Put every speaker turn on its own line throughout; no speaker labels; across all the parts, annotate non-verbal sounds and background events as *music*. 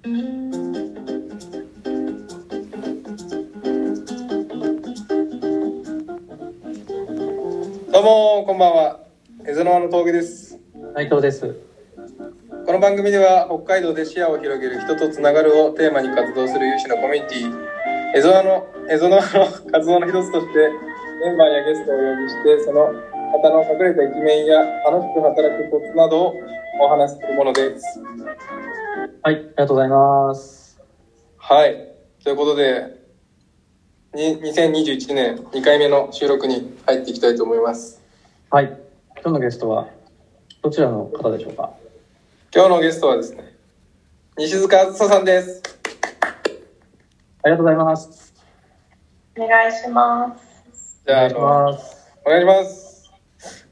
どうもこんばんは。江戸川の峠です。
内藤です。
この番組では北海道で視野を広げる人とつながるをテーマに活動する有志のコミュニティ江戸川の江戸川の活動の一つとしてメンバーやゲストをお呼びしてその方の隠れた一面や楽しく働くコツなどをお話しするものです
はい、ありがとうございます。
はいということでに2021年2回目の収録に入っていきたいと思います
はい、今日のゲストはどちらの方でしょうか？
今日のゲストはですね西塚あずささんです
ありがとうございます。
お願いします。
じゃああ
お願いし
の
ます。
お願いします。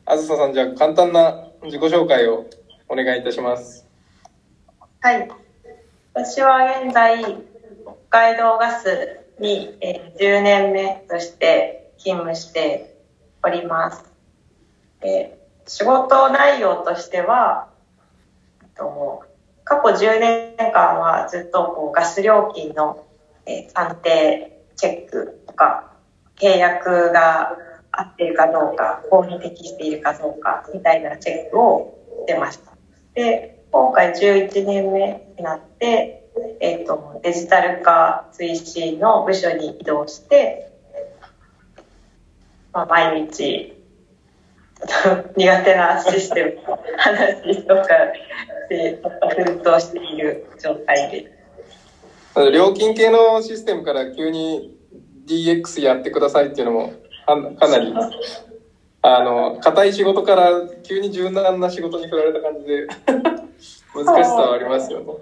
あずささん、じゃあ簡単な自己紹介をお願いいたします。
はい。私は現在、北海道ガスに、えー10年目として勤務しております。で仕事内容としては、えっと過去10年間はずっとこうガス料金の、えー算定チェックとか、契約が合っているかどうか、法に適しているかどうかみたいなチェックをしてました。で、今回11年目になって、えっ、と、デジタル化推進の部署に移動して、まあ、毎日、*laughs* 苦手なシステムの話とかで、奮闘している状態です。
料金系のシステムから急に DX やってくださいっていうのもかかなり、あの、硬い仕事から急に柔軟な仕事に振られた感じで *laughs* 難しさはありますよね。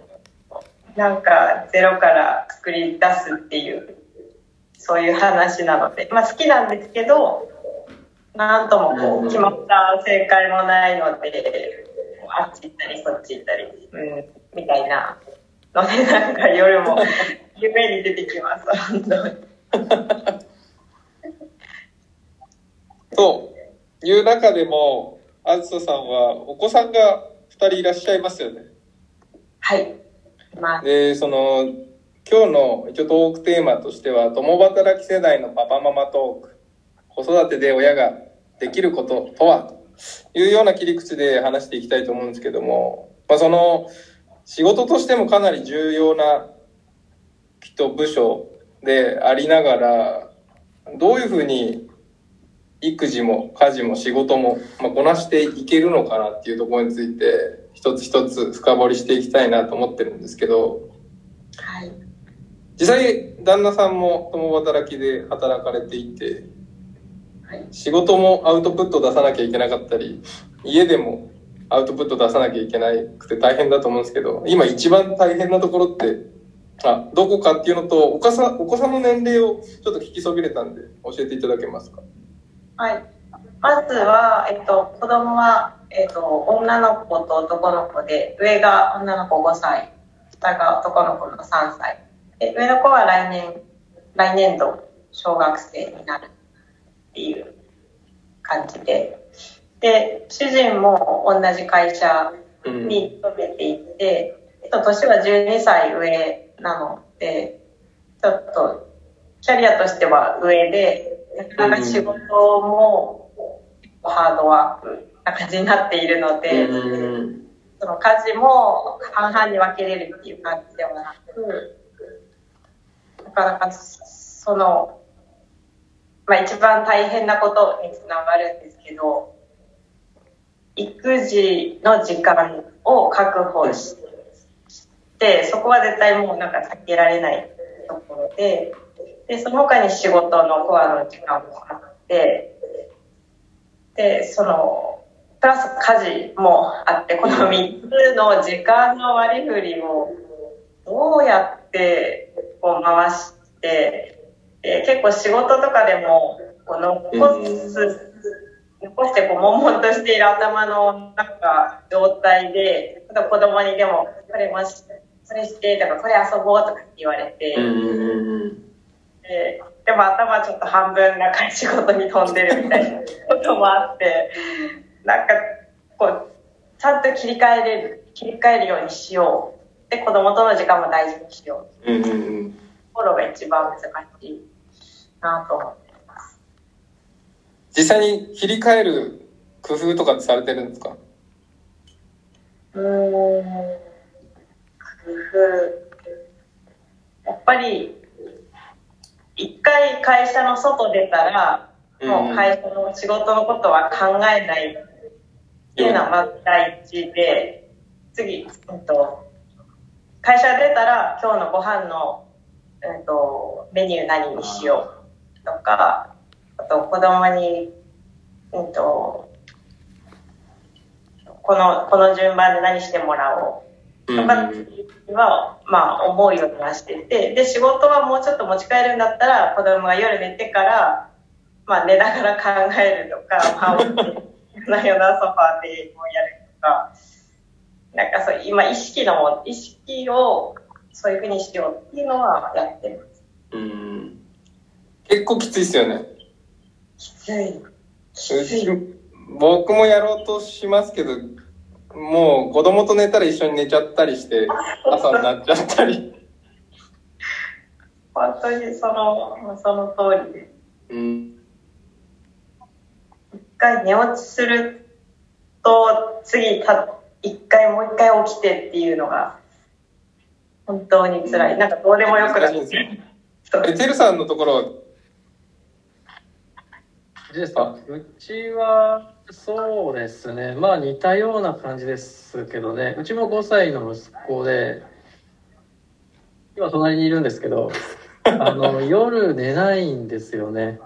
なんかゼロから作り出すっていうそういう話なので、まあ、好きなんですけどなんともこう決まった正解もないのであっち行ったりそっち行ったり、うん、みたいなので *laughs* なんか夜も *laughs* 夢に出てきます本当に。
という中でも、あずささんはお子さんが2人いらっしゃいますよね。
はい。まあ。
で、その、今日の一応トークテーマとしては、共働き世代のパパママトーク、子育てで親ができることとは、というような切り口で話していきたいと思うんですけども、まあ、その、仕事としてもかなり重要な、きっと部署でありながら、どういうふうに育児も家事も仕事も、まあ、こなしていけるのかなっていうところについて、一つ一つ深掘りしていきたいなと思ってるんですけど、
はい。
実際旦那さんも共働きで働かれていて
はい。
仕事もアウトプット出さなきゃいけなかったり家でもアウトプット出さなきゃいけなくて大変だと思うんですけど今一番大変なところってあどこかっていうのとお子さんお子さんの年齢をちょっと聞きそびれたんで教えていただけますか？
はい。まずは、えっと、子供は、えっと、女の子と男の子で、上が女の子5歳、下が男の子の3歳。で上の子は来年、来年度、小学生になるっていう感じで。で、主人も同じ会社に勤めていて、えっと、年は12歳上なので、ちょっと、キャリアとしては上で、なかなか仕事もハードワークな感じになっているので、
うん。
その家事も半々に分けれるっていう感じではなく、なかなかその、まあ一番大変なことにつながるんですけど、育児の時間を確保して、そこは絶対もうなんか避けられないところで、で、その他に仕事のコアの時間もあって、で、その、プラス家事もあって、この3つの時間の割り振りをどうやってこう回して、で結構仕事とかでもこう残す、残してこう悶々としている頭のなんか状態で、ちょっと子供にでも、これもし、これしてとか、これ遊ぼうとかって言われて、ででも頭ちょっと半分なんか仕事に飛んでるみたいなこともあって、なんかこう、ちゃんと切り替えれる、切り替えるようにしようっで、子供との時間も大事にしよう。
うんうんうん。
ところが一番難しいなと思ってます。
実際に切り替える工夫とかされてるんですか？
うーん、工夫。やっぱり、一回会社の外出たら、もう会社の仕事のことは考えないっていうのはまず第一で、次、うんと、会社出たら今日のご飯の、うんと、メニュー何にしようとか、あと子供に、うんと、この、この順番で何してもらおう
うん
とかは、まあ思うようにはしてて、で、仕事はもうちょっと持ち帰るんだったら、子供が夜寝てから、まあ寝ながら考えるとか、*laughs* まあ、夜な夜なソファーでもやるとか、なんかそう、今意識のも、意識をそういうふうにしようっていうのはやってます。
うん結構きついっすよね。
きつい。
う
きつ
ち
い。
僕もやろうとしますけど、もう子供と寝たら一緒に寝ちゃったりして、朝になっちゃったり。
本当にその、その通りで。
うん。
一回寝落ちすると、次た、一回もう一回起きてっていうのが、本当に辛い。なんかどうでもよくなる
難しいんですよ。え、てるさんのところは、
ですかうちは、そうですね。まあ似たような感じですけどね。うちも5歳の息子で、今隣にいるんですけど、*laughs* あの、夜寝ないんですよね。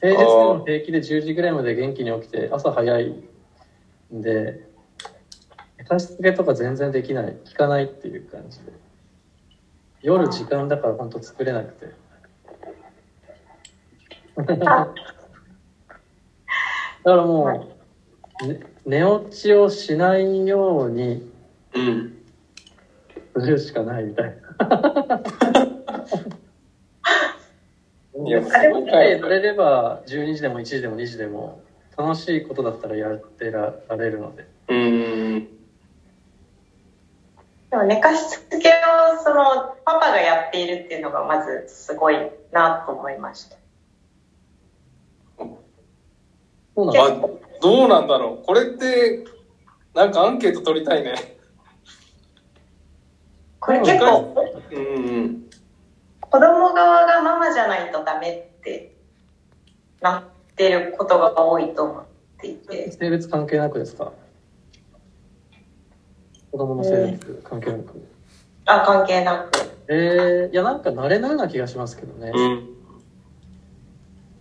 平日でも平気で10時ぐらいまで元気に起きて、朝早いんで、寝かしつけとか全然できない、効かないっていう感じで。夜時間だから本当作れなくて。*laughs* だからもう、ね、寝落ちをしないように
うん。
するしかないみたい
いや、
な。*laughs*
いか
で、乗れれば12時でも1時でも2時でも楽しいことだったらやってられるので。
うん。
でも寝かしつけをそのパパがやっているっていうのがまずすごいなと思いました。
そうなんです
あ、どうなんだろう。これって、なんかアンケート取りたいね。
これ結構
うんうん。
子供側がママじゃないとダメってなってることが多いと思っていて。
性別関係なくですか？子供の性別関係なく。
あ、関係なく。
えー、いやなんか慣れないような気がしますけどね。
うん。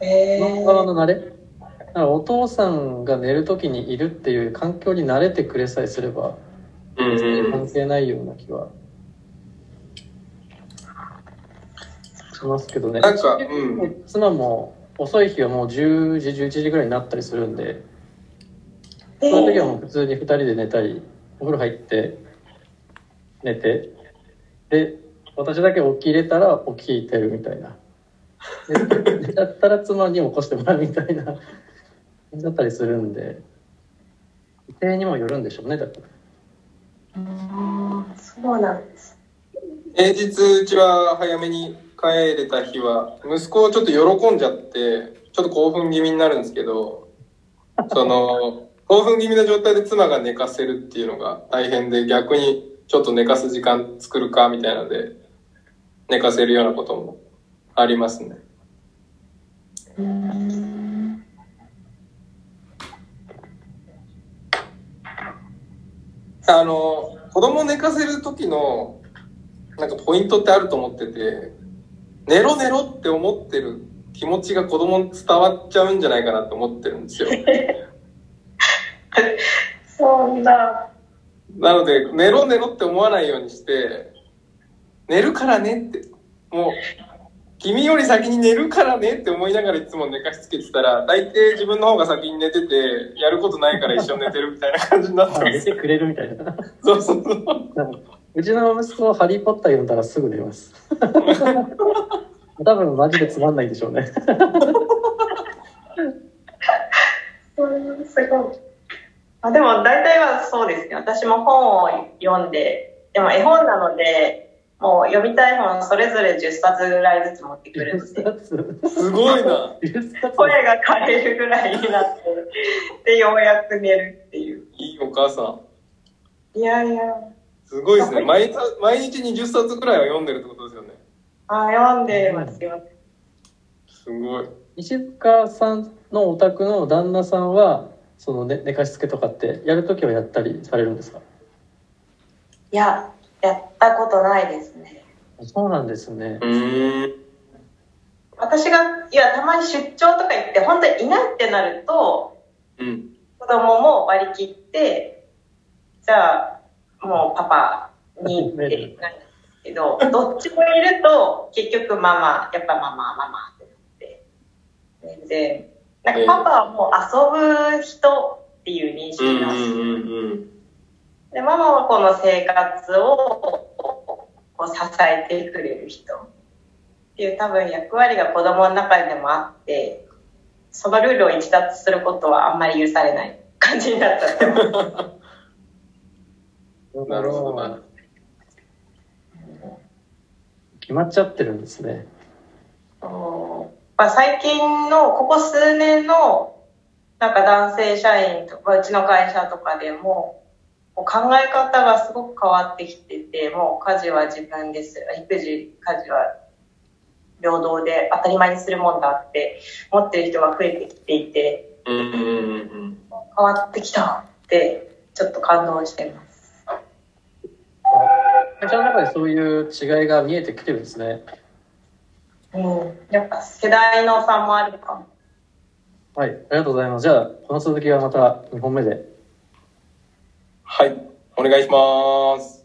え
子供側
ー、
の慣れ？らお父さんが寝るときにいるっていう環境に慣れてくれさえすれば。関係ないような気はしますけどね。
なんかうん
妻も遅い日はもう10時、11時ぐらいになったりするんで、
え
そういう時は
ー
もう普通に2人で寝たり、お風呂入って、寝て、で、私だけ起きれたら起きてるみたいな。で *laughs* 寝ちゃったら妻に起こしてもらうみたいなだったりするんで、家庭にもよるんでしょうね、だから。
そうなんです。
平日うちは早めに帰れた日は、息子をちょっと喜んじゃって、ちょっと興奮気味になるんですけど、その、興奮気味な状態で妻が寝かせるっていうのが大変で、逆にちょっと寝かす時間作るかみたいなので、寝かせるようなこともありますね。
うーん
あの、子供寝かせる時の、なんかポイントってあると思ってて、寝ろ寝ろって思ってる気持ちが子供に伝わっちゃうんじゃないかなと思ってるんですよ。*laughs*
そんな。
なので、寝ろ寝ろって思わないようにして、寝るからねって、もう、君より先に寝るからねって思いながらいつも寝かしつけてたら、大抵自分の方が先に寝てて、やることないから一緒に寝てるみたいな感じになって。
寝てくれるみたいな。
そうそうそう。
うちの息子はハリー・ポッター読んだらすぐ寝ます。多分マジでつまんないでしょうね。
うんすごい。あでも大体はそうですね。私も本を読んで、でも絵本なので、もう読みたい本それぞれ10冊ぐらいずつ持ってくるんです
ごいな。
声が枯れるぐらいになって、で、ようやく寝るっていう。
いいお母さん。
いやいや。
すごいですね。毎日毎日20冊くらいは読んでるってことですよね。
あ、読んでますよ。
すごい。
石川さんのお宅の旦那さんは、その寝寝かしつけとかって、やるときはやったりされるんですか？
いや、やったことないですね。
そうなんですね。
うん。
私が、いや、たまに出張とか行って、本当にいないってなると、
うん。
子供も割り切って、じゃあ、もうパパにってなるんですけど、*laughs* どっちもいると、結局ママ、やっぱママ、ママってなって。全然。なんかパパはもう遊ぶ人っていう認
うん
識なんですよ。で、ママはこの生活をこう支えてくれる人っていう多分役割が子供の中でもあって、そのルールを逸脱することはあんまり許されない感じになっちゃって。*laughs*
なるほどな。
決まっちゃってるんですね。
まあ、最近の、ここ数年の、なんか男性社員とか、うちの会社とかでも、こう考え方がすごく変わってきてて、もう家事は自分です。育児、家事は平等で当たり前にするもんだって思ってる人が増えてきていて、
うんうんうん
変わってきたって、ちょっと感動してます。
会社の中でそういう違いが見えてきてるんですね。
うん。やっぱ世代の差もあるかも。
はい、ありがとうございます。じゃあ、この続きはまた2本目で。
はい。お願いします。